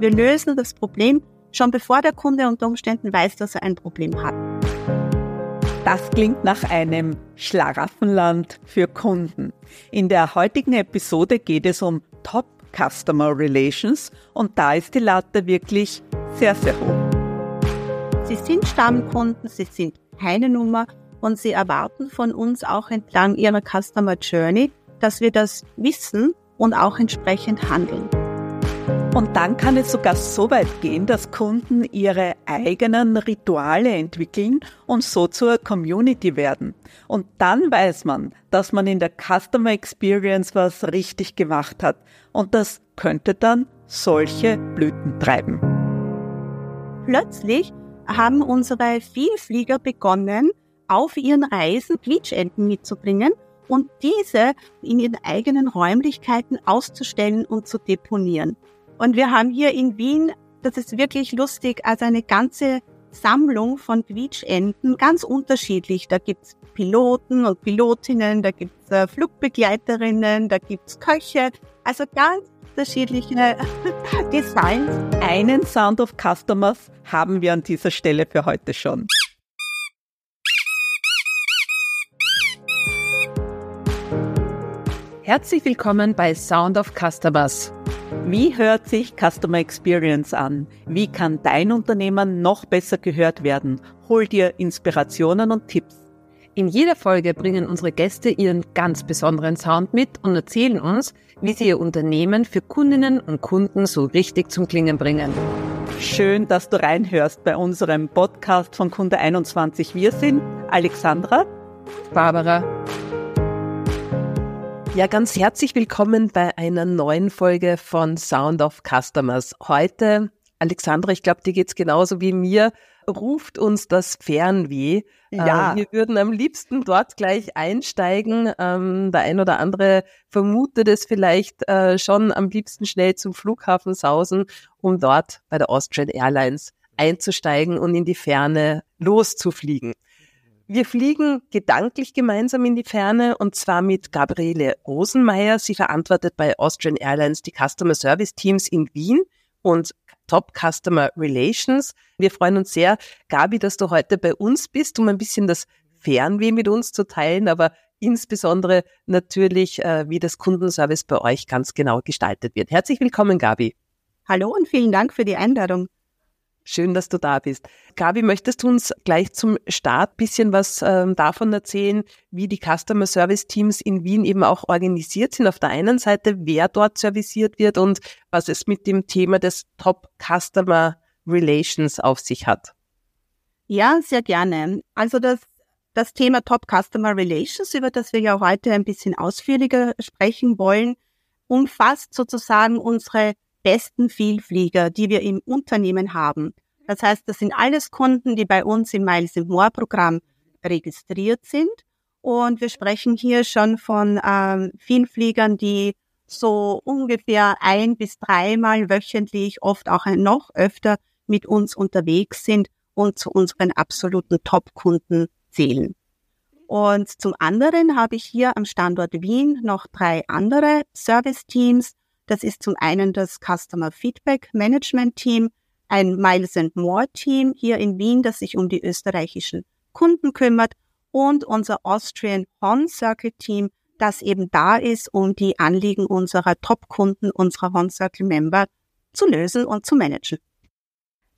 Wir lösen das Problem schon bevor der Kunde unter Umständen weiß, dass er ein Problem hat. Das klingt nach einem Schlaraffenland für Kunden. In der heutigen Episode geht es um Top Customer Relations und da ist die Latte wirklich sehr, sehr hoch. Sie sind Stammkunden, Sie sind keine Nummer und Sie erwarten von uns auch entlang Ihrer Customer Journey, dass wir das wissen und auch entsprechend handeln. Und dann kann es sogar so weit gehen, dass Kunden ihre eigenen Rituale entwickeln und so zur Community werden. Und dann weiß man, dass man in der Customer Experience was richtig gemacht hat. Und das könnte dann solche Blüten treiben. Plötzlich haben unsere Vielflieger begonnen, auf ihren Reisen Quietschenten mitzubringen und diese in ihren eigenen Räumlichkeiten auszustellen und zu deponieren. Und wir haben hier in Wien, das ist wirklich lustig, also eine ganze Sammlung von Quietschenten, ganz unterschiedlich. Da gibt's Piloten und Pilotinnen, da gibt's äh, Flugbegleiterinnen, da gibt's Köche, also ganz unterschiedliche Designs. Einen Sound of Customers haben wir an dieser Stelle für heute schon. Herzlich willkommen bei Sound of Customers. Wie hört sich Customer Experience an? Wie kann dein Unternehmen noch besser gehört werden? Hol dir Inspirationen und Tipps. In jeder Folge bringen unsere Gäste ihren ganz besonderen Sound mit und erzählen uns, wie sie ihr Unternehmen für Kundinnen und Kunden so richtig zum Klingen bringen. Schön, dass du reinhörst bei unserem Podcast von Kunde 21. Wir sind Alexandra, Barbara ja, ganz herzlich willkommen bei einer neuen Folge von Sound of Customers. Heute, Alexandra, ich glaube, dir geht's genauso wie mir, ruft uns das Fernweh. Ja. Äh, wir würden am liebsten dort gleich einsteigen. Ähm, der ein oder andere vermutet es vielleicht äh, schon am liebsten schnell zum Flughafen sausen, um dort bei der Austrian Airlines einzusteigen und in die Ferne loszufliegen. Wir fliegen gedanklich gemeinsam in die Ferne und zwar mit Gabriele Rosenmeier. Sie verantwortet bei Austrian Airlines die Customer Service Teams in Wien und Top Customer Relations. Wir freuen uns sehr, Gabi, dass du heute bei uns bist, um ein bisschen das Fernweh mit uns zu teilen, aber insbesondere natürlich, äh, wie das Kundenservice bei euch ganz genau gestaltet wird. Herzlich willkommen, Gabi. Hallo und vielen Dank für die Einladung. Schön, dass du da bist. Gabi, möchtest du uns gleich zum Start bisschen was ähm, davon erzählen, wie die Customer Service Teams in Wien eben auch organisiert sind? Auf der einen Seite, wer dort serviciert wird und was es mit dem Thema des Top Customer Relations auf sich hat. Ja, sehr gerne. Also das, das Thema Top Customer Relations, über das wir ja heute ein bisschen ausführlicher sprechen wollen, umfasst sozusagen unsere besten Vielflieger, die wir im Unternehmen haben. Das heißt, das sind alles Kunden, die bei uns im Miles More Programm registriert sind. Und wir sprechen hier schon von ähm, Vielfliegern, die so ungefähr ein bis dreimal wöchentlich, oft auch noch öfter mit uns unterwegs sind und zu unseren absoluten Top-Kunden zählen. Und zum anderen habe ich hier am Standort Wien noch drei andere Service-Teams, das ist zum einen das Customer Feedback Management Team, ein Miles and More Team hier in Wien, das sich um die österreichischen Kunden kümmert und unser Austrian Horn Circle Team, das eben da ist, um die Anliegen unserer Top-Kunden, unserer Horn Circle Member zu lösen und zu managen.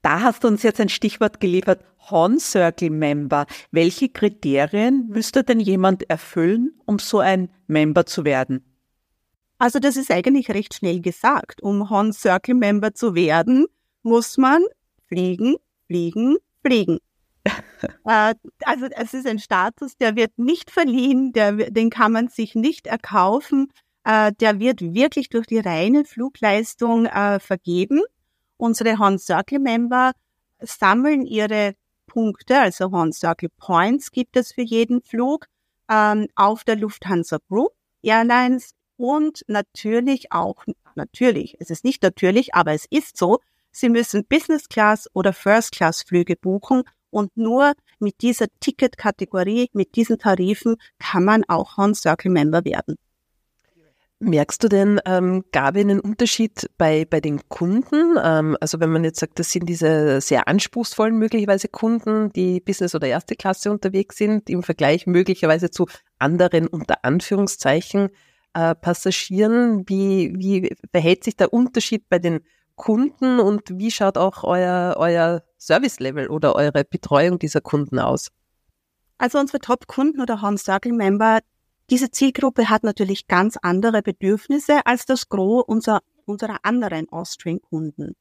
Da hast du uns jetzt ein Stichwort geliefert, Horn Circle Member. Welche Kriterien müsste denn jemand erfüllen, um so ein Member zu werden? Also das ist eigentlich recht schnell gesagt. Um Horn Circle Member zu werden, muss man fliegen, fliegen, fliegen. äh, also es ist ein Status, der wird nicht verliehen, der, den kann man sich nicht erkaufen. Äh, der wird wirklich durch die reine Flugleistung äh, vergeben. Unsere Horn Circle Member sammeln ihre Punkte, also Horn Circle Points gibt es für jeden Flug ähm, auf der Lufthansa Group Airlines und natürlich auch, natürlich, es ist nicht natürlich, aber es ist so, Sie müssen Business Class oder First Class Flüge buchen und nur mit dieser Ticketkategorie, mit diesen Tarifen kann man auch Horn Circle Member werden. Merkst du denn, ähm, Gabi, einen Unterschied bei, bei den Kunden? Ähm, also wenn man jetzt sagt, das sind diese sehr anspruchsvollen möglicherweise Kunden, die Business- oder erste Klasse unterwegs sind, im Vergleich möglicherweise zu anderen unter Anführungszeichen äh, Passagieren. Wie, wie verhält sich der Unterschied bei den Kunden und wie schaut auch euer, euer Service-Level oder eure Betreuung dieser Kunden aus? Also unsere Top-Kunden oder Home Circle Member, diese Zielgruppe hat natürlich ganz andere Bedürfnisse als das Gros unserer, unserer anderen Austrian-Kunden,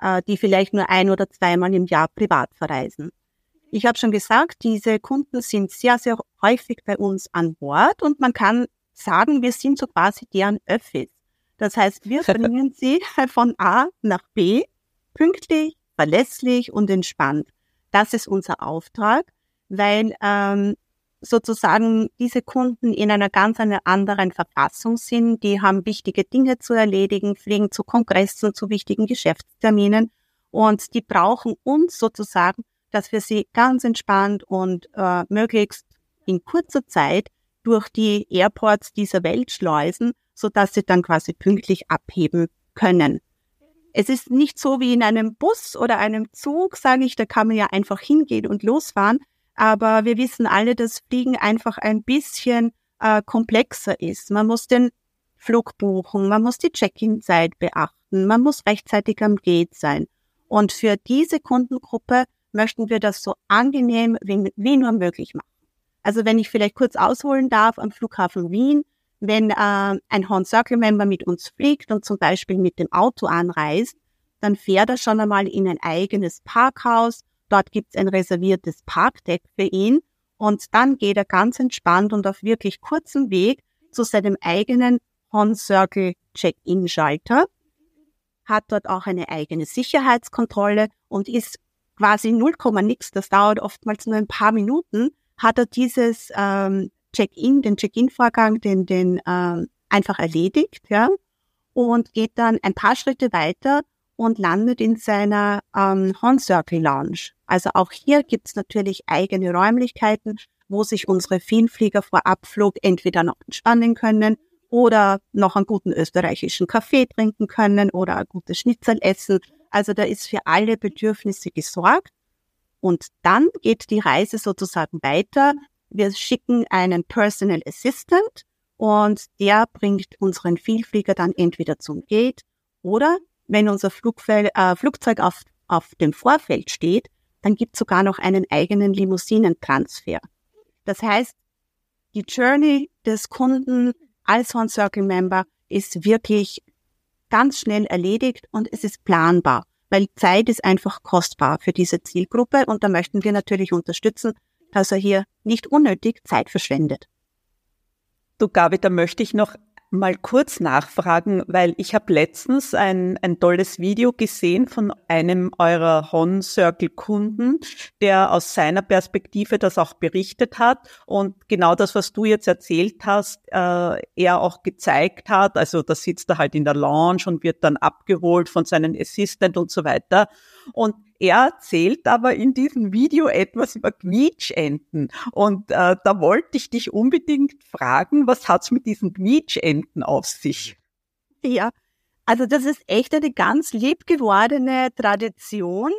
äh, die vielleicht nur ein oder zweimal im Jahr privat verreisen. Ich habe schon gesagt, diese Kunden sind sehr, sehr häufig bei uns an Bord und man kann sagen, wir sind so quasi deren Öffis. Das heißt, wir bringen sie von A nach B pünktlich, verlässlich und entspannt. Das ist unser Auftrag, weil ähm, sozusagen diese Kunden in einer ganz einer anderen Verfassung sind. Die haben wichtige Dinge zu erledigen, fliegen zu Kongressen, zu wichtigen Geschäftsterminen und die brauchen uns sozusagen, dass wir sie ganz entspannt und äh, möglichst in kurzer Zeit durch die Airports dieser Welt schleusen, so dass sie dann quasi pünktlich abheben können. Es ist nicht so wie in einem Bus oder einem Zug, sage ich, da kann man ja einfach hingehen und losfahren. Aber wir wissen alle, dass Fliegen einfach ein bisschen äh, komplexer ist. Man muss den Flug buchen, man muss die Check-in-Zeit beachten, man muss rechtzeitig am Gate sein. Und für diese Kundengruppe möchten wir das so angenehm wie, wie nur möglich machen. Also wenn ich vielleicht kurz ausholen darf, am Flughafen Wien, wenn äh, ein Horn Circle Member mit uns fliegt und zum Beispiel mit dem Auto anreist, dann fährt er schon einmal in ein eigenes Parkhaus. Dort gibt es ein reserviertes Parkdeck für ihn und dann geht er ganz entspannt und auf wirklich kurzem Weg zu seinem eigenen Horn Circle Check-in-Schalter, hat dort auch eine eigene Sicherheitskontrolle und ist quasi 0, nix. Das dauert oftmals nur ein paar Minuten hat er dieses ähm, Check-in, den Check-in-Vorgang, den, den ähm, einfach erledigt, ja, und geht dann ein paar Schritte weiter und landet in seiner ähm, Horn Circle Lounge. Also auch hier gibt's natürlich eigene Räumlichkeiten, wo sich unsere Vielflieger vor Abflug entweder noch entspannen können oder noch einen guten österreichischen Kaffee trinken können oder ein gutes Schnitzel essen. Also da ist für alle Bedürfnisse gesorgt. Und dann geht die Reise sozusagen weiter. Wir schicken einen Personal Assistant und der bringt unseren Vielflieger dann entweder zum Gate oder wenn unser Flugfeld, äh, Flugzeug auf, auf dem Vorfeld steht, dann gibt es sogar noch einen eigenen Limousinentransfer. Das heißt, die Journey des Kunden als Horn Circle Member ist wirklich ganz schnell erledigt und es ist planbar weil Zeit ist einfach kostbar für diese Zielgruppe und da möchten wir natürlich unterstützen, dass er hier nicht unnötig Zeit verschwendet. Du Gabi, da möchte ich noch mal kurz nachfragen, weil ich habe letztens ein, ein tolles Video gesehen von einem eurer Hon Circle Kunden, der aus seiner Perspektive das auch berichtet hat und genau das, was du jetzt erzählt hast, äh, er auch gezeigt hat. Also da sitzt er halt in der Lounge und wird dann abgeholt von seinem Assistant und so weiter. Und er erzählt aber in diesem Video etwas über Quietschenten. Und äh, da wollte ich dich unbedingt fragen, was hat's mit diesen Quietschenten auf sich? Ja, also das ist echt eine ganz lieb gewordene Tradition.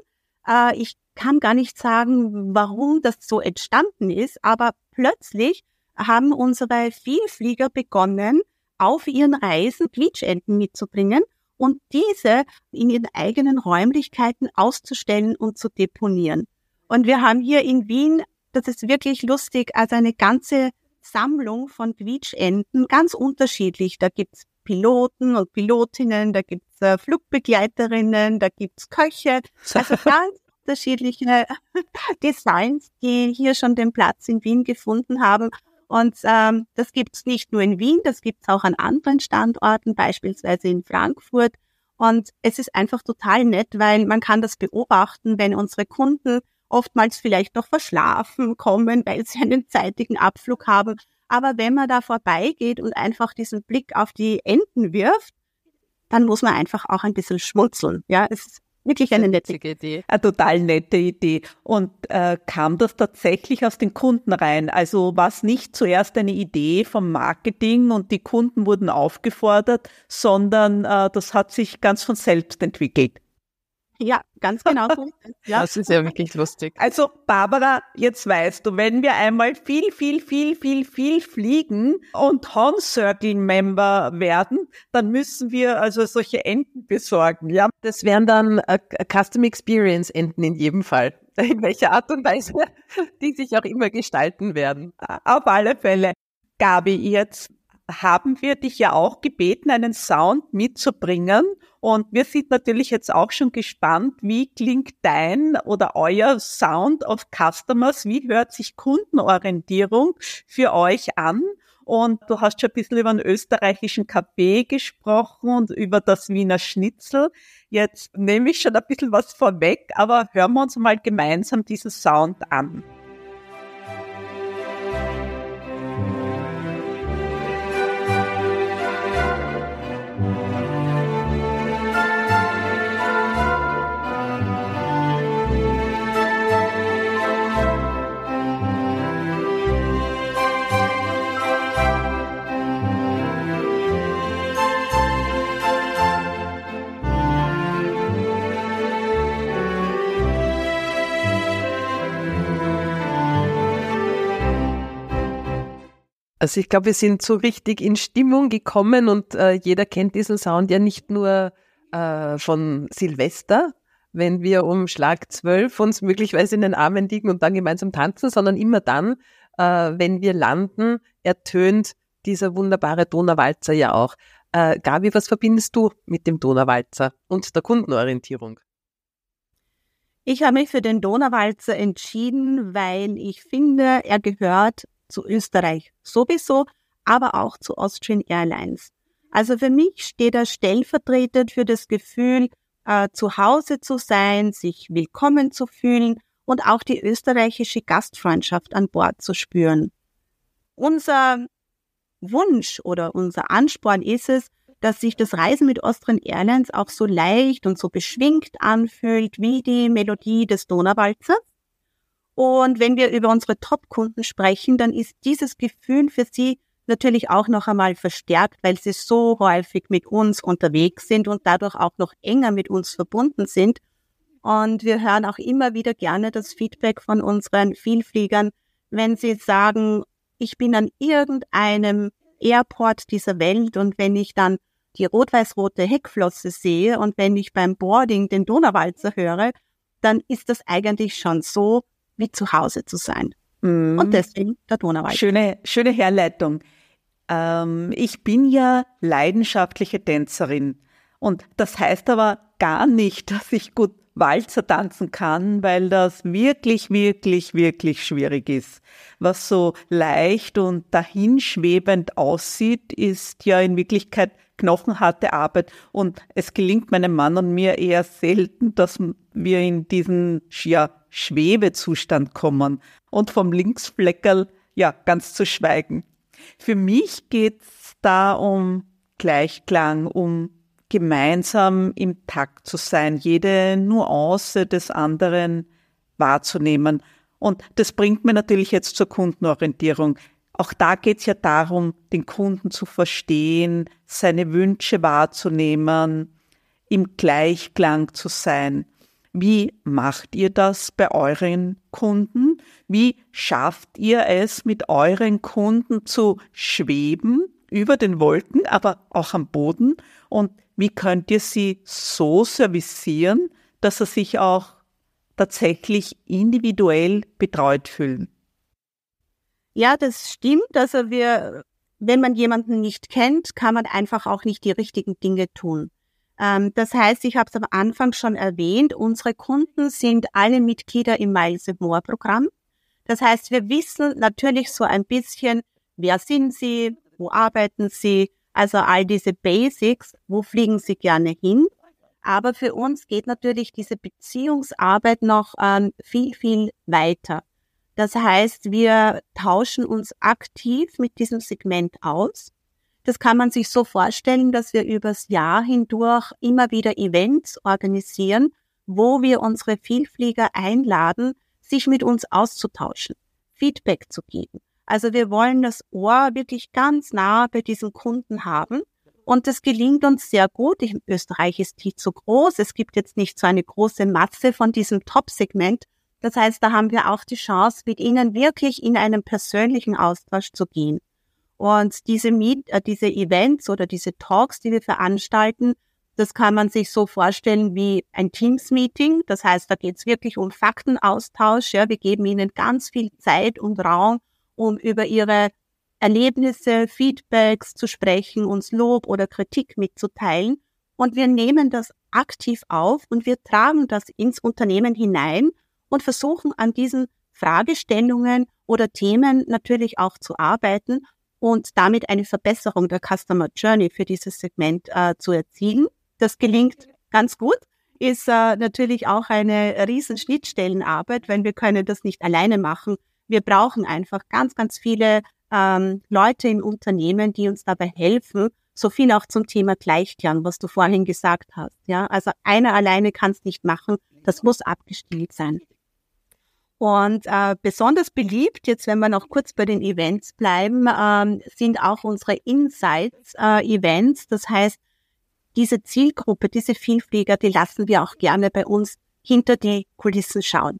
Äh, ich kann gar nicht sagen, warum das so entstanden ist, aber plötzlich haben unsere Vielflieger begonnen, auf ihren Reisen Quietschenten mitzubringen und diese in ihren eigenen Räumlichkeiten auszustellen und zu deponieren. Und wir haben hier in Wien, das ist wirklich lustig, also eine ganze Sammlung von Quietschenten, ganz unterschiedlich. Da gibt's Piloten und Pilotinnen, da gibt's äh, Flugbegleiterinnen, da gibt's Köche, also ganz unterschiedliche Designs, die hier schon den Platz in Wien gefunden haben. Und ähm, das gibt's nicht nur in Wien, das gibt's auch an anderen Standorten, beispielsweise in Frankfurt. Und es ist einfach total nett, weil man kann das beobachten, wenn unsere Kunden oftmals vielleicht noch verschlafen kommen, weil sie einen zeitigen Abflug haben. Aber wenn man da vorbeigeht und einfach diesen Blick auf die Enten wirft, dann muss man einfach auch ein bisschen schmunzeln. Ja, es ist wirklich eine nette Idee. Eine total nette Idee. Und äh, kam das tatsächlich aus den Kunden rein? Also war es nicht zuerst eine Idee vom Marketing und die Kunden wurden aufgefordert, sondern äh, das hat sich ganz von selbst entwickelt. Ja, ganz genau so. Ja. Das ist ja wirklich lustig. Also Barbara, jetzt weißt du, wenn wir einmal viel, viel, viel, viel, viel fliegen und Home Circle Member werden, dann müssen wir also solche Enten besorgen. Ja, das wären dann äh, Custom Experience Enten in jedem Fall. In welcher Art und Weise die sich auch immer gestalten werden. Auf alle Fälle. Gabi, jetzt haben wir dich ja auch gebeten, einen Sound mitzubringen. Und wir sind natürlich jetzt auch schon gespannt, wie klingt dein oder euer Sound of Customers? Wie hört sich Kundenorientierung für euch an? Und du hast schon ein bisschen über den österreichischen Kaffee gesprochen und über das Wiener Schnitzel. Jetzt nehme ich schon ein bisschen was vorweg, aber hören wir uns mal gemeinsam diesen Sound an. Also ich glaube, wir sind so richtig in Stimmung gekommen und äh, jeder kennt diesen Sound ja nicht nur äh, von Silvester, wenn wir um Schlag zwölf uns möglicherweise in den Armen liegen und dann gemeinsam tanzen, sondern immer dann, äh, wenn wir landen, ertönt dieser wunderbare Donauwalzer ja auch. Äh, Gabi, was verbindest du mit dem Donauwalzer und der Kundenorientierung? Ich habe mich für den Donauwalzer entschieden, weil ich finde, er gehört zu Österreich sowieso, aber auch zu Austrian Airlines. Also für mich steht er stellvertretend für das Gefühl, äh, zu Hause zu sein, sich willkommen zu fühlen und auch die österreichische Gastfreundschaft an Bord zu spüren. Unser Wunsch oder unser Ansporn ist es, dass sich das Reisen mit Austrian Airlines auch so leicht und so beschwingt anfühlt wie die Melodie des Donauwalzers und wenn wir über unsere Top-Kunden sprechen, dann ist dieses Gefühl für sie natürlich auch noch einmal verstärkt, weil sie so häufig mit uns unterwegs sind und dadurch auch noch enger mit uns verbunden sind. Und wir hören auch immer wieder gerne das Feedback von unseren Vielfliegern, wenn sie sagen, ich bin an irgendeinem Airport dieser Welt und wenn ich dann die rot-weiß-rote Heckflosse sehe und wenn ich beim Boarding den Donauwalzer höre, dann ist das eigentlich schon so, wie zu Hause zu sein. Mhm. Und deswegen der Donauwald. Schöne, schöne Herleitung. Ähm, ich bin ja leidenschaftliche Tänzerin. Und das heißt aber gar nicht, dass ich gut Walzer tanzen kann, weil das wirklich, wirklich, wirklich schwierig ist. Was so leicht und dahinschwebend aussieht, ist ja in Wirklichkeit knochenharte Arbeit und es gelingt meinem Mann und mir eher selten, dass wir in diesen ja, Schwebezustand kommen und vom Linksfleckerl ja ganz zu schweigen. Für mich geht's da um Gleichklang, um gemeinsam im Takt zu sein, jede Nuance des anderen wahrzunehmen. Und das bringt mir natürlich jetzt zur Kundenorientierung. Auch da geht es ja darum, den Kunden zu verstehen, seine Wünsche wahrzunehmen, im Gleichklang zu sein. Wie macht ihr das bei euren Kunden? Wie schafft ihr es, mit euren Kunden zu schweben über den Wolken, aber auch am Boden? Und wie könnt ihr sie so servicieren, dass sie sich auch tatsächlich individuell betreut fühlen? Ja, das stimmt. Also wir, wenn man jemanden nicht kennt, kann man einfach auch nicht die richtigen Dinge tun. Ähm, das heißt, ich habe es am Anfang schon erwähnt, unsere Kunden sind alle Mitglieder im Miles More Programm. Das heißt, wir wissen natürlich so ein bisschen, wer sind sie, wo arbeiten sie, also all diese Basics, wo fliegen sie gerne hin. Aber für uns geht natürlich diese Beziehungsarbeit noch ähm, viel, viel weiter. Das heißt, wir tauschen uns aktiv mit diesem Segment aus. Das kann man sich so vorstellen, dass wir übers Jahr hindurch immer wieder Events organisieren, wo wir unsere Vielflieger einladen, sich mit uns auszutauschen, Feedback zu geben. Also wir wollen das Ohr wirklich ganz nah bei diesen Kunden haben. Und das gelingt uns sehr gut. In Österreich ist die zu groß. Es gibt jetzt nicht so eine große Masse von diesem Top-Segment. Das heißt, da haben wir auch die Chance, mit ihnen wirklich in einen persönlichen Austausch zu gehen. Und diese, Meet, äh, diese Events oder diese Talks, die wir veranstalten, das kann man sich so vorstellen wie ein Teams-Meeting. Das heißt, da geht es wirklich um Faktenaustausch. Ja, wir geben ihnen ganz viel Zeit und Raum, um über ihre Erlebnisse, Feedbacks zu sprechen, uns Lob oder Kritik mitzuteilen. Und wir nehmen das aktiv auf und wir tragen das ins Unternehmen hinein und versuchen an diesen Fragestellungen oder Themen natürlich auch zu arbeiten und damit eine Verbesserung der Customer Journey für dieses Segment äh, zu erzielen. Das gelingt ganz gut, ist äh, natürlich auch eine riesen Schnittstellenarbeit, wenn wir können das nicht alleine machen. Wir brauchen einfach ganz, ganz viele ähm, Leute im Unternehmen, die uns dabei helfen, so viel auch zum Thema Gleichklang, was du vorhin gesagt hast. Ja, also einer alleine kann es nicht machen. Das muss abgestillt sein. Und äh, besonders beliebt, jetzt wenn wir noch kurz bei den Events bleiben, ähm, sind auch unsere Insights-Events. Äh, das heißt, diese Zielgruppe, diese Vielflieger, die lassen wir auch gerne bei uns hinter die Kulissen schauen.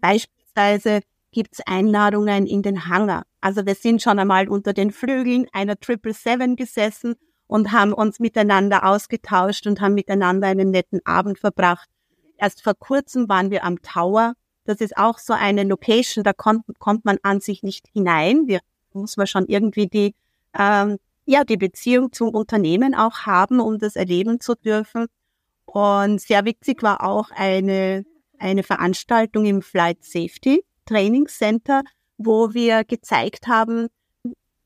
Beispielsweise gibt's Einladungen in den Hangar. Also wir sind schon einmal unter den Flügeln einer 777 gesessen und haben uns miteinander ausgetauscht und haben miteinander einen netten Abend verbracht. Erst vor kurzem waren wir am Tower. Das ist auch so eine Location, da kommt, kommt man an sich nicht hinein. Wir muss man schon irgendwie die, ähm, ja, die Beziehung zum Unternehmen auch haben, um das erleben zu dürfen. Und sehr witzig war auch eine, eine Veranstaltung im Flight Safety Training Center, wo wir gezeigt haben,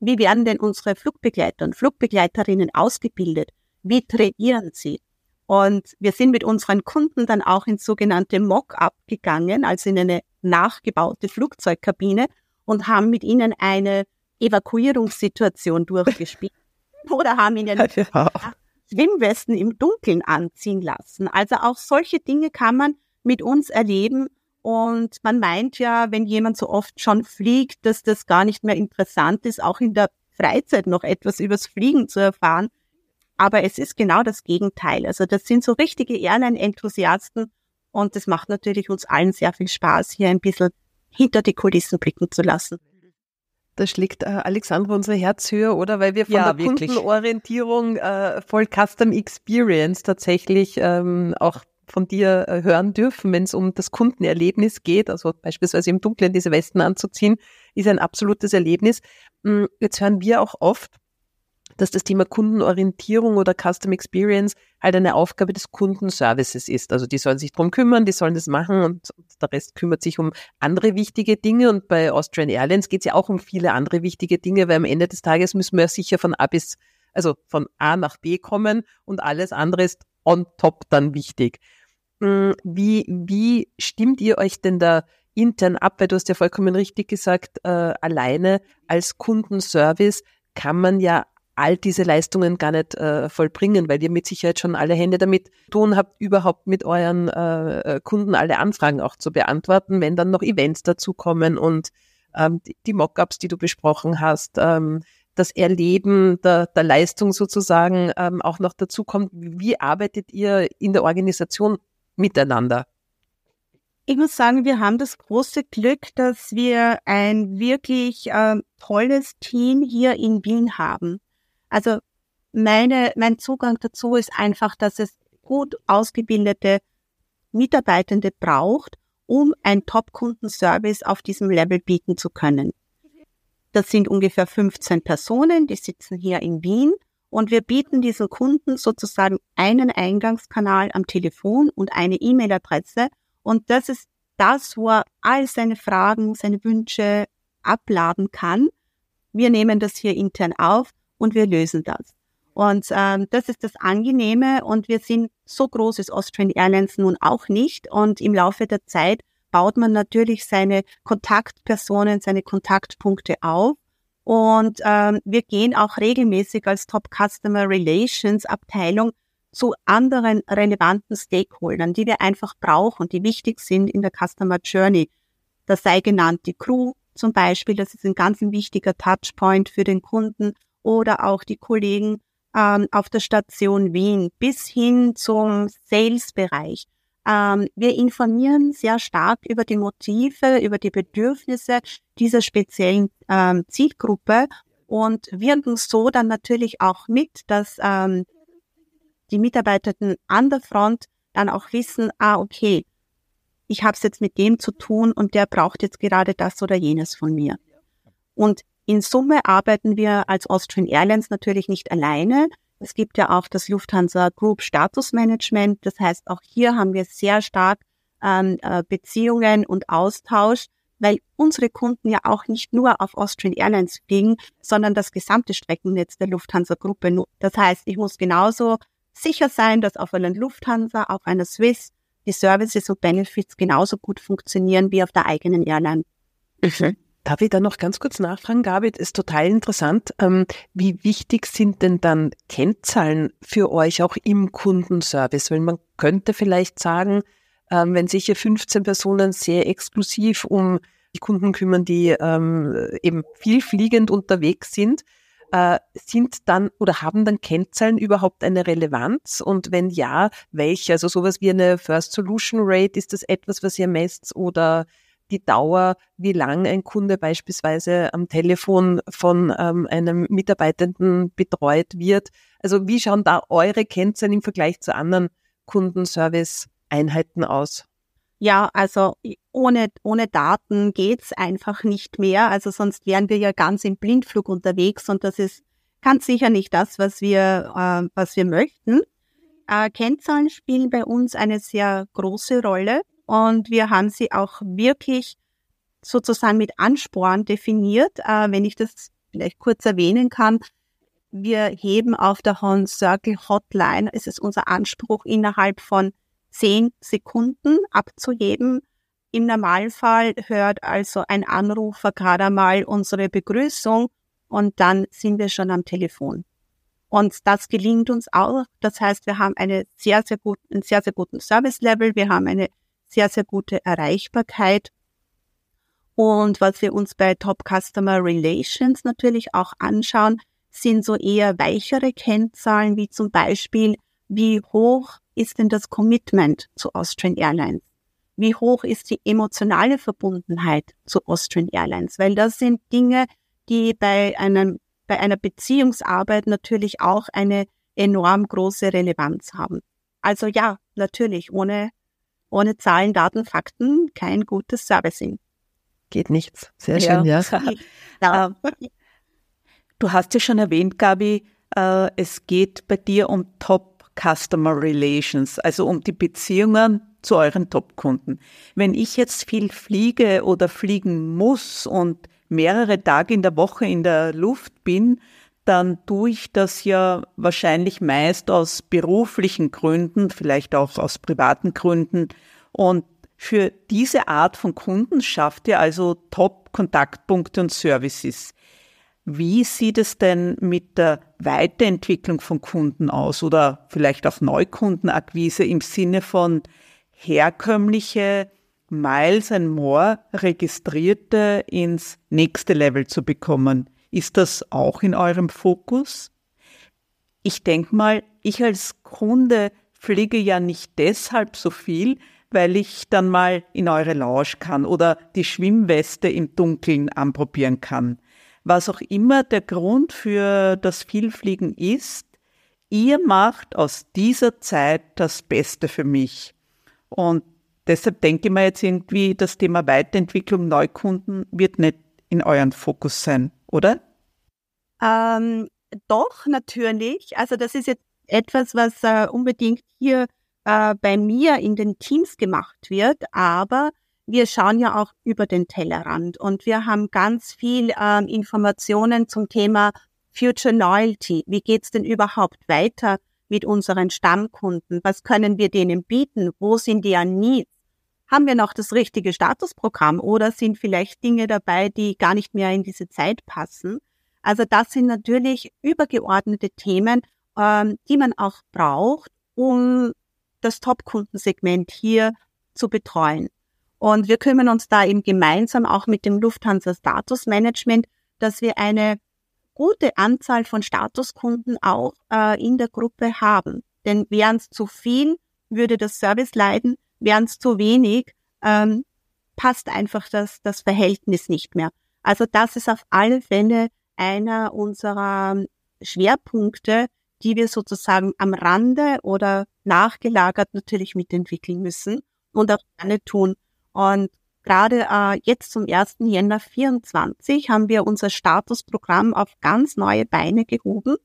wie werden denn unsere Flugbegleiter und Flugbegleiterinnen ausgebildet? Wie trainieren sie? Und wir sind mit unseren Kunden dann auch ins sogenannte Mock-up gegangen, also in eine nachgebaute Flugzeugkabine und haben mit ihnen eine Evakuierungssituation durchgespielt oder haben ihnen ja. Schwimmwesten im Dunkeln anziehen lassen. Also auch solche Dinge kann man mit uns erleben und man meint ja, wenn jemand so oft schon fliegt, dass das gar nicht mehr interessant ist, auch in der Freizeit noch etwas übers Fliegen zu erfahren. Aber es ist genau das Gegenteil. Also das sind so richtige Airline-Enthusiasten und das macht natürlich uns allen sehr viel Spaß, hier ein bisschen hinter die Kulissen blicken zu lassen. Da schlägt äh, Alexandra unser Herz höher, oder? Weil wir von ja, der wirklich. Kundenorientierung äh, voll Custom Experience tatsächlich ähm, auch von dir äh, hören dürfen, wenn es um das Kundenerlebnis geht, also beispielsweise im Dunkeln diese Westen anzuziehen, ist ein absolutes Erlebnis. Mm, jetzt hören wir auch oft, dass das Thema Kundenorientierung oder Custom Experience halt eine Aufgabe des Kundenservices ist. Also die sollen sich drum kümmern, die sollen das machen und der Rest kümmert sich um andere wichtige Dinge. Und bei Austrian Airlines geht es ja auch um viele andere wichtige Dinge, weil am Ende des Tages müssen wir sicher von A bis, also von A nach B kommen und alles andere ist on top dann wichtig. Hm, wie, wie stimmt ihr euch denn da intern ab? Weil du hast ja vollkommen richtig gesagt, äh, alleine als Kundenservice kann man ja all diese Leistungen gar nicht äh, vollbringen, weil ihr mit Sicherheit schon alle Hände damit tun habt, überhaupt mit euren äh, Kunden alle Anfragen auch zu beantworten, wenn dann noch Events dazukommen und ähm, die, die Mockups, die du besprochen hast, ähm, das Erleben der, der Leistung sozusagen ähm, auch noch dazukommt. Wie arbeitet ihr in der Organisation miteinander? Ich muss sagen, wir haben das große Glück, dass wir ein wirklich äh, tolles Team hier in Wien haben. Also meine, mein Zugang dazu ist einfach, dass es gut ausgebildete Mitarbeitende braucht, um ein Top-Kundenservice auf diesem Level bieten zu können. Das sind ungefähr 15 Personen, die sitzen hier in Wien und wir bieten diesen Kunden sozusagen einen Eingangskanal am Telefon und eine E-Mail-Adresse. Und das ist das, wo er all seine Fragen, seine Wünsche abladen kann. Wir nehmen das hier intern auf und wir lösen das. Und ähm, das ist das Angenehme und wir sind so groß ist Austrian Airlines nun auch nicht. Und im Laufe der Zeit baut man natürlich seine Kontaktpersonen, seine Kontaktpunkte auf. Und ähm, wir gehen auch regelmäßig als Top Customer Relations Abteilung zu anderen relevanten Stakeholdern, die wir einfach brauchen, die wichtig sind in der Customer Journey. Das sei genannt die Crew zum Beispiel, das ist ein ganz wichtiger Touchpoint für den Kunden oder auch die Kollegen ähm, auf der Station Wien bis hin zum Sales-Bereich. Ähm, wir informieren sehr stark über die Motive, über die Bedürfnisse dieser speziellen ähm, Zielgruppe und wirken so dann natürlich auch mit, dass ähm, die Mitarbeitenden an der Front dann auch wissen, ah, okay, ich habe es jetzt mit dem zu tun und der braucht jetzt gerade das oder jenes von mir. Und in Summe arbeiten wir als Austrian Airlines natürlich nicht alleine. Es gibt ja auch das Lufthansa Group Status Management. Das heißt, auch hier haben wir sehr stark ähm, äh, Beziehungen und Austausch, weil unsere Kunden ja auch nicht nur auf Austrian Airlines fliegen, sondern das gesamte Streckennetz der Lufthansa Gruppe. Das heißt, ich muss genauso sicher sein, dass auf einer Lufthansa, auf einer Swiss die Services und Benefits genauso gut funktionieren wie auf der eigenen Airline. Mhm. Darf ich da noch ganz kurz nachfragen? Das ist total interessant. Ähm, wie wichtig sind denn dann Kennzahlen für euch auch im Kundenservice? Weil man könnte vielleicht sagen, ähm, wenn sich hier 15 Personen sehr exklusiv um die Kunden kümmern, die ähm, eben vielfliegend unterwegs sind, äh, sind dann oder haben dann Kennzahlen überhaupt eine Relevanz? Und wenn ja, welche? Also sowas wie eine First Solution Rate, ist das etwas, was ihr messt oder die Dauer, wie lang ein Kunde beispielsweise am Telefon von ähm, einem Mitarbeitenden betreut wird. Also wie schauen da eure Kennzahlen im Vergleich zu anderen Kundenservice-Einheiten aus? Ja, also ohne, ohne Daten geht's einfach nicht mehr. Also sonst wären wir ja ganz im Blindflug unterwegs und das ist ganz sicher nicht das, was wir, äh, was wir möchten. Äh, Kennzahlen spielen bei uns eine sehr große Rolle und wir haben sie auch wirklich sozusagen mit Ansporn definiert. Äh, wenn ich das vielleicht kurz erwähnen kann, wir heben auf der Horn Circle Hotline, es ist unser Anspruch, innerhalb von zehn Sekunden abzuheben. Im Normalfall hört also ein Anrufer gerade mal unsere Begrüßung und dann sind wir schon am Telefon. Und das gelingt uns auch. Das heißt, wir haben eine sehr, sehr gut, einen sehr, sehr guten Service-Level. Wir haben eine sehr, sehr gute Erreichbarkeit. Und was wir uns bei Top Customer Relations natürlich auch anschauen, sind so eher weichere Kennzahlen, wie zum Beispiel, wie hoch ist denn das Commitment zu Austrian Airlines? Wie hoch ist die emotionale Verbundenheit zu Austrian Airlines? Weil das sind Dinge, die bei einem, bei einer Beziehungsarbeit natürlich auch eine enorm große Relevanz haben. Also ja, natürlich, ohne ohne Zahlen, Daten, Fakten kein gutes Servicing. Geht nichts. Sehr schön, ja. ja. Ähm, du hast ja schon erwähnt, Gabi, äh, es geht bei dir um Top Customer Relations, also um die Beziehungen zu euren Top-Kunden. Wenn ich jetzt viel fliege oder fliegen muss und mehrere Tage in der Woche in der Luft bin, dann tue ich das ja wahrscheinlich meist aus beruflichen Gründen, vielleicht auch aus privaten Gründen. Und für diese Art von Kunden schafft ihr also Top-Kontaktpunkte und Services. Wie sieht es denn mit der Weiterentwicklung von Kunden aus oder vielleicht auch Neukundenakquise im Sinne von herkömmliche Miles and More Registrierte ins nächste Level zu bekommen? Ist das auch in eurem Fokus? Ich denke mal, ich als Kunde fliege ja nicht deshalb so viel, weil ich dann mal in eure Lounge kann oder die Schwimmweste im Dunkeln anprobieren kann. Was auch immer der Grund für das Vielfliegen ist, ihr macht aus dieser Zeit das Beste für mich. Und deshalb denke ich mir jetzt irgendwie, das Thema Weiterentwicklung Neukunden wird nicht in euren Fokus sein oder? Ähm, doch, natürlich. Also das ist jetzt etwas, was äh, unbedingt hier äh, bei mir in den Teams gemacht wird, aber wir schauen ja auch über den Tellerrand und wir haben ganz viel äh, Informationen zum Thema Future Loyalty. Wie geht's denn überhaupt weiter mit unseren Stammkunden? Was können wir denen bieten? Wo sind die Needs? Haben wir noch das richtige Statusprogramm oder sind vielleicht Dinge dabei, die gar nicht mehr in diese Zeit passen? Also das sind natürlich übergeordnete Themen, ähm, die man auch braucht, um das Top-Kundensegment hier zu betreuen. Und wir kümmern uns da eben gemeinsam auch mit dem Lufthansa Status Management, dass wir eine gute Anzahl von Statuskunden auch äh, in der Gruppe haben. Denn wären es zu viel, würde das Service leiden, wären es zu wenig, ähm, passt einfach das, das Verhältnis nicht mehr. Also das ist auf alle Fälle einer unserer Schwerpunkte, die wir sozusagen am Rande oder nachgelagert natürlich mitentwickeln müssen und auch gerne tun. Und gerade äh, jetzt zum 1. Jänner 24 haben wir unser Statusprogramm auf ganz neue Beine gehoben.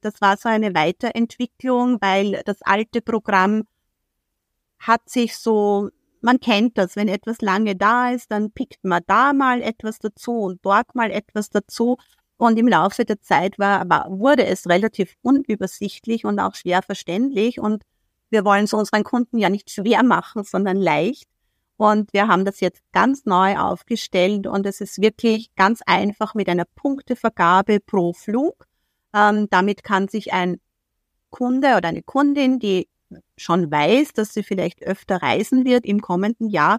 Das war so eine Weiterentwicklung, weil das alte Programm hat sich so, man kennt das, wenn etwas lange da ist, dann pickt man da mal etwas dazu und dort mal etwas dazu. Und im Laufe der Zeit war, war, wurde es relativ unübersichtlich und auch schwer verständlich. Und wir wollen es unseren Kunden ja nicht schwer machen, sondern leicht. Und wir haben das jetzt ganz neu aufgestellt und es ist wirklich ganz einfach mit einer Punktevergabe pro Flug. Ähm, damit kann sich ein Kunde oder eine Kundin, die schon weiß, dass sie vielleicht öfter reisen wird im kommenden Jahr,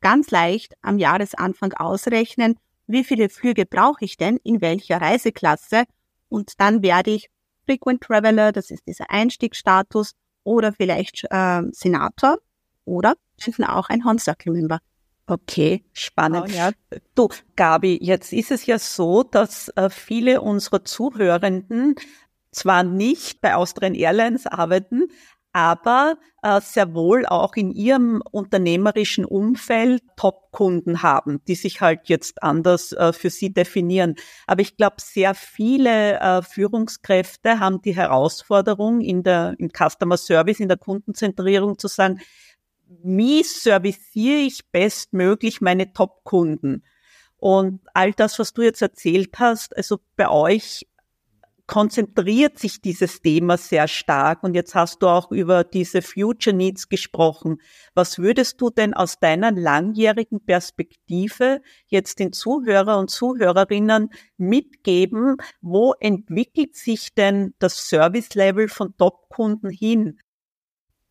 ganz leicht am Jahresanfang ausrechnen, wie viele Flüge brauche ich denn in welcher Reiseklasse und dann werde ich Frequent Traveler, das ist dieser Einstiegsstatus, oder vielleicht äh, Senator oder auch ein Horn Circle Member. Okay, spannend. Oh, ja. Du, Gabi, jetzt ist es ja so, dass äh, viele unserer Zuhörenden zwar nicht bei Austrian Airlines arbeiten, aber äh, sehr wohl auch in ihrem unternehmerischen Umfeld Top-Kunden haben, die sich halt jetzt anders äh, für sie definieren. Aber ich glaube, sehr viele äh, Führungskräfte haben die Herausforderung in der im Customer Service, in der Kundenzentrierung zu sagen, wie serviciere ich bestmöglich meine Top-Kunden? Und all das, was du jetzt erzählt hast, also bei euch konzentriert sich dieses Thema sehr stark. Und jetzt hast du auch über diese Future Needs gesprochen. Was würdest du denn aus deiner langjährigen Perspektive jetzt den Zuhörer und Zuhörerinnen mitgeben? Wo entwickelt sich denn das Service Level von Top-Kunden hin?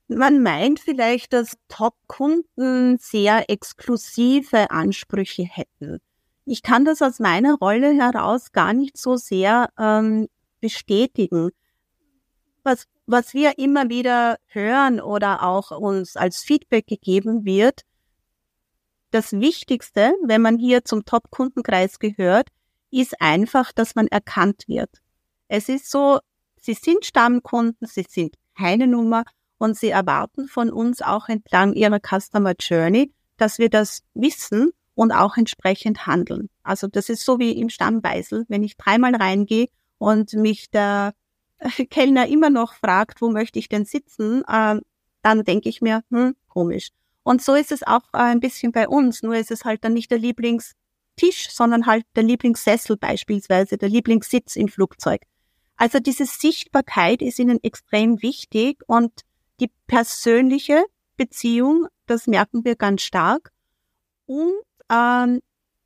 Man meint vielleicht, dass Top-Kunden sehr exklusive Ansprüche hätten. Ich kann das aus meiner Rolle heraus gar nicht so sehr ähm, bestätigen. Was, was wir immer wieder hören oder auch uns als Feedback gegeben wird, das Wichtigste, wenn man hier zum Top-Kundenkreis gehört, ist einfach, dass man erkannt wird. Es ist so, sie sind Stammkunden, sie sind keine Nummer und sie erwarten von uns auch entlang ihrer Customer Journey, dass wir das wissen und auch entsprechend handeln. Also das ist so wie im Stammweisel. Wenn ich dreimal reingehe und mich der Kellner immer noch fragt, wo möchte ich denn sitzen, äh, dann denke ich mir, hm, komisch. Und so ist es auch äh, ein bisschen bei uns, nur ist es halt dann nicht der Lieblingstisch, sondern halt der Lieblingssessel beispielsweise, der Lieblingssitz im Flugzeug. Also diese Sichtbarkeit ist ihnen extrem wichtig und die persönliche Beziehung, das merken wir ganz stark. Und ähm,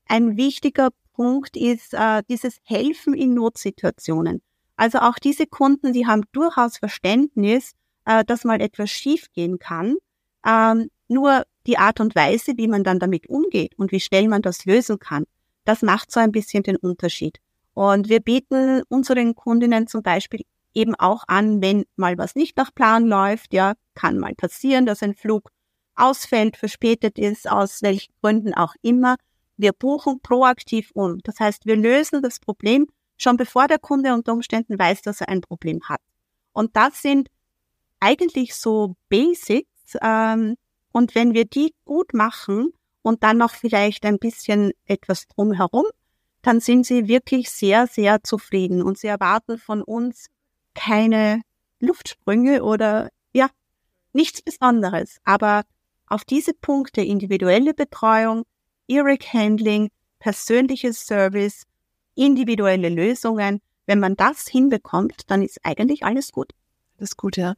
ein wichtiger Punkt ist äh, dieses Helfen in Notsituationen. Also auch diese Kunden, die haben durchaus Verständnis, äh, dass mal etwas schiefgehen kann. Ähm, nur die Art und Weise, wie man dann damit umgeht und wie schnell man das lösen kann, das macht so ein bisschen den Unterschied. Und wir bieten unseren Kundinnen zum Beispiel eben auch an, wenn mal was nicht nach Plan läuft, ja, kann mal passieren, dass ein Flug ausfällt, verspätet ist, aus welchen Gründen auch immer, wir buchen proaktiv um. Das heißt, wir lösen das Problem schon bevor der Kunde unter Umständen weiß, dass er ein Problem hat. Und das sind eigentlich so Basics. Ähm, und wenn wir die gut machen und dann noch vielleicht ein bisschen etwas drumherum, dann sind sie wirklich sehr, sehr zufrieden und sie erwarten von uns keine Luftsprünge oder ja, nichts Besonderes. Aber auf diese Punkte individuelle Betreuung, Eric Handling, persönliches Service, individuelle Lösungen. Wenn man das hinbekommt, dann ist eigentlich alles gut. Das ist gut, ja.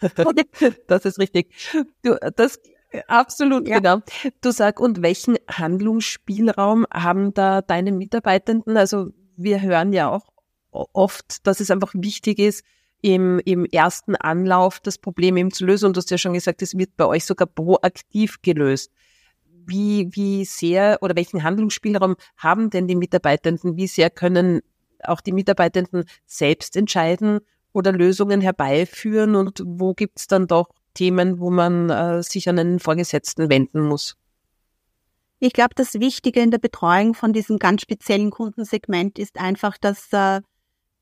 das ist richtig. Du, das absolut ja. genau. Du sag, und welchen Handlungsspielraum haben da deine Mitarbeitenden? Also wir hören ja auch oft, dass es einfach wichtig ist, im, im ersten Anlauf das Problem eben zu lösen. Und du hast ja schon gesagt, es wird bei euch sogar proaktiv gelöst. Wie, wie sehr oder welchen Handlungsspielraum haben denn die Mitarbeitenden? Wie sehr können auch die Mitarbeitenden selbst entscheiden oder Lösungen herbeiführen? Und wo gibt es dann doch Themen, wo man äh, sich an einen Vorgesetzten wenden muss? Ich glaube, das Wichtige in der Betreuung von diesem ganz speziellen Kundensegment ist einfach, dass äh,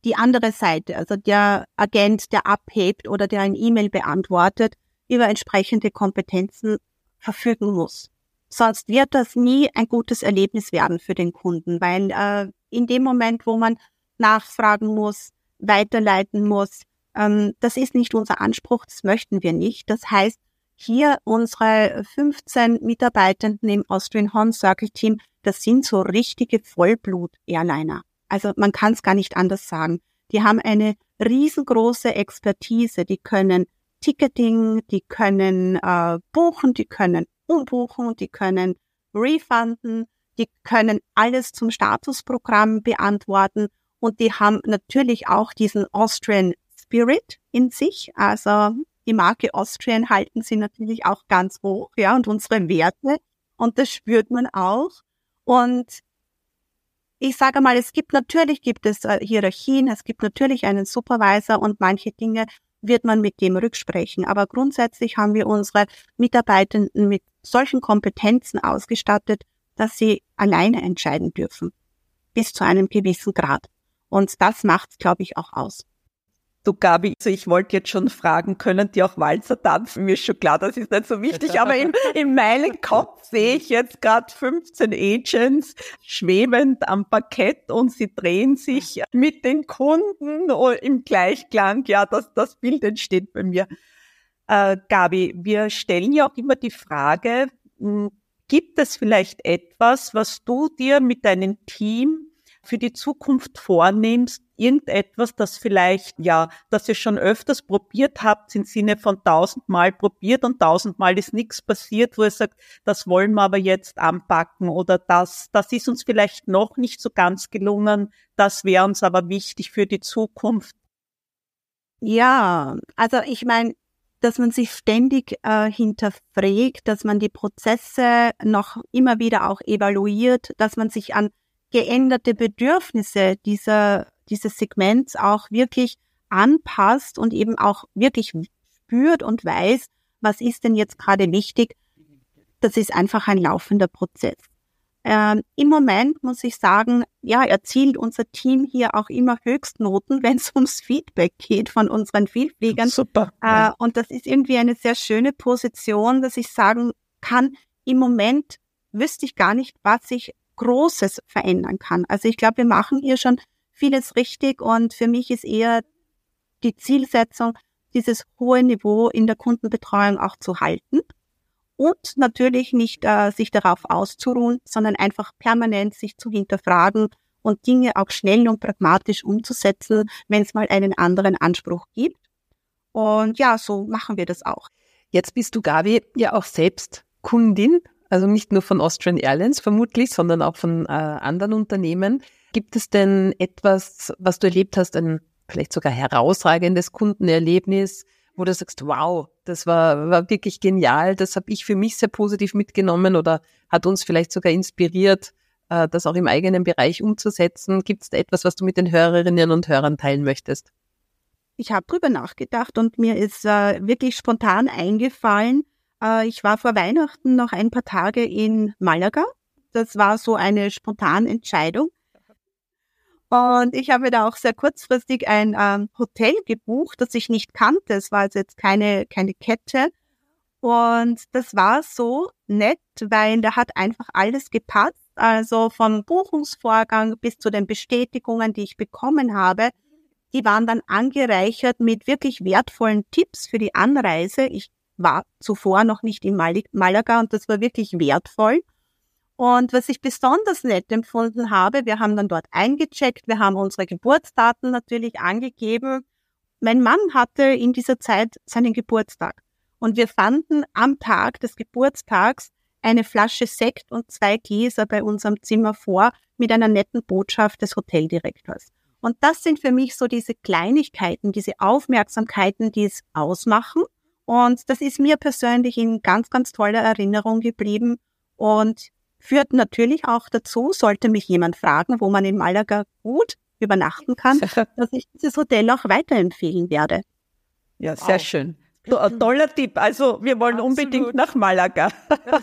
die andere Seite, also der Agent, der abhebt oder der ein E-Mail beantwortet, über entsprechende Kompetenzen verfügen muss. Sonst wird das nie ein gutes Erlebnis werden für den Kunden, weil äh, in dem Moment, wo man nachfragen muss, weiterleiten muss, ähm, das ist nicht unser Anspruch, das möchten wir nicht. Das heißt, hier unsere 15 Mitarbeitenden im Austrian Horn Circle Team, das sind so richtige Vollblut-Airliner. Also man kann es gar nicht anders sagen. Die haben eine riesengroße Expertise. Die können Ticketing, die können äh, buchen, die können umbuchen, die können refunden, die können alles zum Statusprogramm beantworten und die haben natürlich auch diesen Austrian Spirit in sich. Also die Marke Austrian halten sie natürlich auch ganz hoch, ja, und unsere Werte. Und das spürt man auch. Und ich sage mal, es gibt natürlich gibt es äh, Hierarchien, es gibt natürlich einen Supervisor und manche Dinge wird man mit dem rücksprechen. Aber grundsätzlich haben wir unsere Mitarbeitenden mit solchen Kompetenzen ausgestattet, dass sie alleine entscheiden dürfen. Bis zu einem gewissen Grad. Und das macht glaube ich, auch aus. Du Gabi, also ich wollte jetzt schon fragen, können die auch Walzer tanzen? Mir ist schon klar, das ist nicht so wichtig, aber in, in meinem Kopf sehe ich jetzt gerade 15 Agents schwebend am Parkett und sie drehen sich mit den Kunden im Gleichklang. Ja, das, das Bild entsteht bei mir. Äh, Gabi, wir stellen ja auch immer die Frage, hm, gibt es vielleicht etwas, was du dir mit deinem Team für die Zukunft vornimmst, irgendetwas, das vielleicht, ja, das ihr schon öfters probiert habt, im Sinne von tausendmal probiert und tausendmal ist nichts passiert, wo ihr sagt, das wollen wir aber jetzt anpacken oder das, das ist uns vielleicht noch nicht so ganz gelungen, das wäre uns aber wichtig für die Zukunft. Ja, also ich meine, dass man sich ständig äh, hinterfragt, dass man die Prozesse noch immer wieder auch evaluiert, dass man sich an geänderte Bedürfnisse dieser, dieses Segments auch wirklich anpasst und eben auch wirklich spürt und weiß, was ist denn jetzt gerade wichtig. Das ist einfach ein laufender Prozess. Ähm, Im Moment muss ich sagen, ja, erzielt unser Team hier auch immer Höchstnoten, wenn es ums Feedback geht von unseren Vielfliegern. Super. Äh, und das ist irgendwie eine sehr schöne Position, dass ich sagen kann, im Moment wüsste ich gar nicht, was ich Großes verändern kann. Also ich glaube, wir machen hier schon vieles richtig und für mich ist eher die Zielsetzung, dieses hohe Niveau in der Kundenbetreuung auch zu halten und natürlich nicht äh, sich darauf auszuruhen, sondern einfach permanent sich zu hinterfragen und Dinge auch schnell und pragmatisch umzusetzen, wenn es mal einen anderen Anspruch gibt. Und ja, so machen wir das auch. Jetzt bist du, Gabi, ja auch selbst Kundin also nicht nur von Austrian Airlines vermutlich, sondern auch von äh, anderen Unternehmen. Gibt es denn etwas, was du erlebt hast, ein vielleicht sogar herausragendes Kundenerlebnis, wo du sagst, wow, das war, war wirklich genial, das habe ich für mich sehr positiv mitgenommen oder hat uns vielleicht sogar inspiriert, äh, das auch im eigenen Bereich umzusetzen. Gibt es da etwas, was du mit den Hörerinnen und Hörern teilen möchtest? Ich habe drüber nachgedacht und mir ist äh, wirklich spontan eingefallen, äh, ich war vor Weihnachten noch ein paar Tage in Malaga. Das war so eine spontane Entscheidung. Und ich habe da auch sehr kurzfristig ein ähm, Hotel gebucht, das ich nicht kannte. Es war also jetzt keine, keine Kette. Und das war so nett, weil da hat einfach alles gepasst. Also vom Buchungsvorgang bis zu den Bestätigungen, die ich bekommen habe. Die waren dann angereichert mit wirklich wertvollen Tipps für die Anreise. Ich war zuvor noch nicht in Malaga und das war wirklich wertvoll. Und was ich besonders nett empfunden habe, wir haben dann dort eingecheckt, wir haben unsere Geburtsdaten natürlich angegeben. Mein Mann hatte in dieser Zeit seinen Geburtstag und wir fanden am Tag des Geburtstags eine Flasche Sekt und zwei Gläser bei unserem Zimmer vor mit einer netten Botschaft des Hoteldirektors. Und das sind für mich so diese Kleinigkeiten, diese Aufmerksamkeiten, die es ausmachen. Und das ist mir persönlich in ganz, ganz toller Erinnerung geblieben und führt natürlich auch dazu, sollte mich jemand fragen, wo man in Malaga gut übernachten kann, dass ich dieses Hotel auch weiterempfehlen werde. Ja, sehr wow. schön. So ein toller Tipp. Also wir wollen Absolut. unbedingt nach Malaga.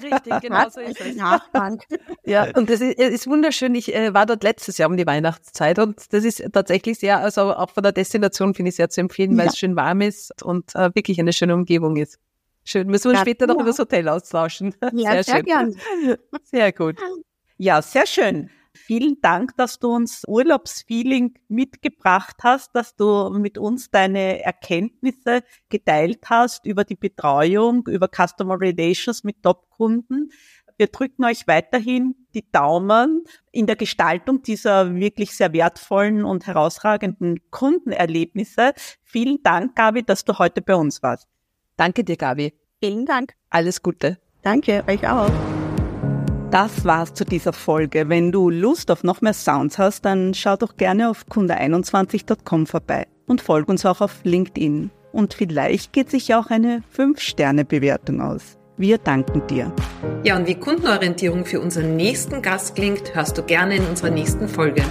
Richtig, genau so ist es. Nachbank. Ja, und das ist, ist wunderschön. Ich äh, war dort letztes Jahr um die Weihnachtszeit und das ist tatsächlich sehr, also auch von der Destination finde ich sehr zu empfehlen, weil ja. es schön warm ist und äh, wirklich eine schöne Umgebung ist. Schön. Müssen wir ja, später noch über das Hotel austauschen. Ja, sehr, sehr gern. Sehr gut. Ja, sehr schön. Vielen Dank, dass du uns Urlaubsfeeling mitgebracht hast, dass du mit uns deine Erkenntnisse geteilt hast über die Betreuung, über Customer Relations mit Top-Kunden. Wir drücken euch weiterhin die Daumen in der Gestaltung dieser wirklich sehr wertvollen und herausragenden Kundenerlebnisse. Vielen Dank, Gabi, dass du heute bei uns warst. Danke dir, Gabi. Vielen Dank. Alles Gute. Danke, euch auch. Das war's zu dieser Folge. Wenn du Lust auf noch mehr Sounds hast, dann schau doch gerne auf kunde21.com vorbei und folg uns auch auf LinkedIn. Und vielleicht geht sich auch eine 5-Sterne-Bewertung aus. Wir danken dir. Ja, und wie Kundenorientierung für unseren nächsten Gast klingt, hörst du gerne in unserer nächsten Folge.